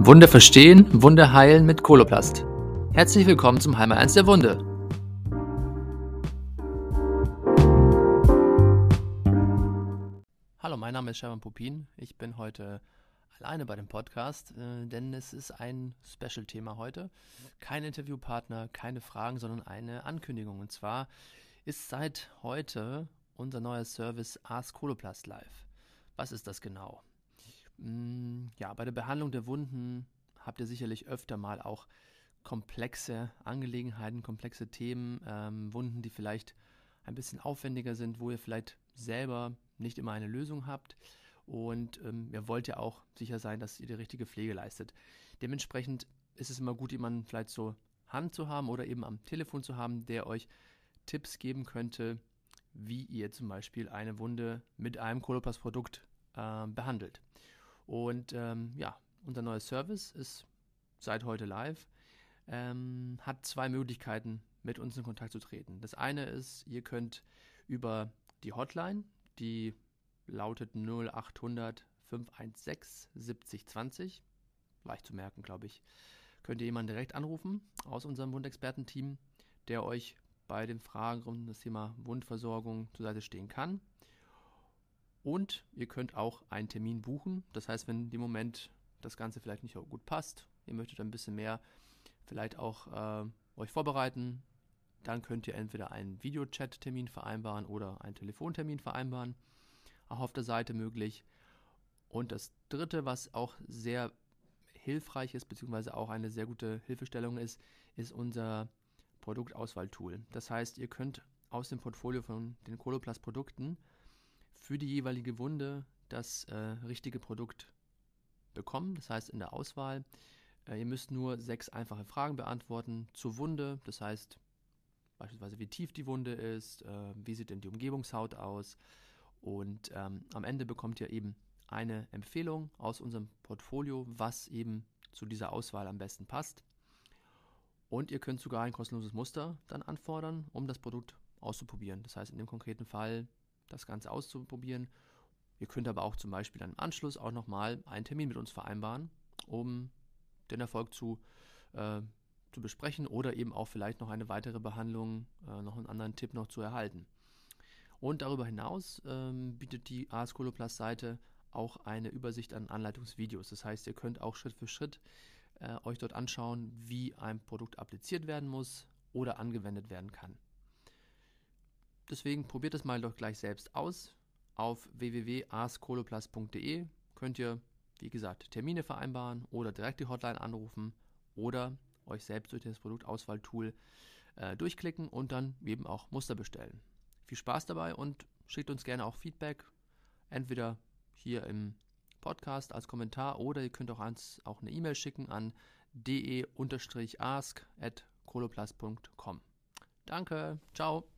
Wunde verstehen, Wunde heilen mit Koloplast. Herzlich willkommen zum Heimer 1 der Wunde. Hallo, mein Name ist Sherman Pupin. Ich bin heute alleine bei dem Podcast, äh, denn es ist ein Special-Thema heute. Kein Interviewpartner, keine Fragen, sondern eine Ankündigung. Und zwar ist seit heute unser neuer Service Ask Koloplast Live. Was ist das genau? Mm, ja, bei der Behandlung der Wunden habt ihr sicherlich öfter mal auch komplexe Angelegenheiten, komplexe Themen, ähm, Wunden, die vielleicht ein bisschen aufwendiger sind, wo ihr vielleicht selber nicht immer eine Lösung habt. Und ähm, ihr wollt ja auch sicher sein, dass ihr die richtige Pflege leistet. Dementsprechend ist es immer gut, jemanden vielleicht so Hand zu haben oder eben am Telefon zu haben, der euch Tipps geben könnte, wie ihr zum Beispiel eine Wunde mit einem Coloplast-Produkt äh, behandelt. Und ähm, ja, unser neuer Service ist seit heute live. Ähm, hat zwei Möglichkeiten, mit uns in Kontakt zu treten. Das eine ist, ihr könnt über die Hotline, die lautet 0800 516 7020, leicht zu merken, glaube ich, könnt ihr jemanden direkt anrufen aus unserem Wundexperten-Team, der euch bei den Fragen um das Thema Wundversorgung zur Seite stehen kann. Und ihr könnt auch einen Termin buchen. Das heißt, wenn im Moment das Ganze vielleicht nicht gut passt, ihr möchtet ein bisschen mehr vielleicht auch äh, euch vorbereiten, dann könnt ihr entweder einen Videochat-Termin vereinbaren oder einen Telefontermin vereinbaren. Auch auf der Seite möglich. Und das dritte, was auch sehr hilfreich ist, beziehungsweise auch eine sehr gute Hilfestellung ist, ist unser Produktauswahltool. Das heißt, ihr könnt aus dem Portfolio von den Coloplast-Produkten für die jeweilige Wunde das äh, richtige Produkt bekommen. Das heißt in der Auswahl, äh, ihr müsst nur sechs einfache Fragen beantworten zur Wunde. Das heißt beispielsweise, wie tief die Wunde ist, äh, wie sieht denn die Umgebungshaut aus. Und ähm, am Ende bekommt ihr eben eine Empfehlung aus unserem Portfolio, was eben zu dieser Auswahl am besten passt. Und ihr könnt sogar ein kostenloses Muster dann anfordern, um das Produkt auszuprobieren. Das heißt, in dem konkreten Fall das Ganze auszuprobieren. Ihr könnt aber auch zum Beispiel dann im Anschluss auch nochmal einen Termin mit uns vereinbaren, um den Erfolg zu, äh, zu besprechen oder eben auch vielleicht noch eine weitere Behandlung, äh, noch einen anderen Tipp noch zu erhalten. Und darüber hinaus ähm, bietet die AS Coloplast Seite auch eine Übersicht an Anleitungsvideos. Das heißt, ihr könnt auch Schritt für Schritt äh, euch dort anschauen, wie ein Produkt appliziert werden muss oder angewendet werden kann. Deswegen probiert es mal doch gleich selbst aus. Auf www.askoloplus.de könnt ihr, wie gesagt, Termine vereinbaren oder direkt die Hotline anrufen oder euch selbst durch das Produktauswahltool äh, durchklicken und dann eben auch Muster bestellen. Viel Spaß dabei und schickt uns gerne auch Feedback, entweder hier im Podcast als Kommentar oder ihr könnt auch, ans, auch eine E-Mail schicken an de-ask.coloplus.com. Danke, ciao.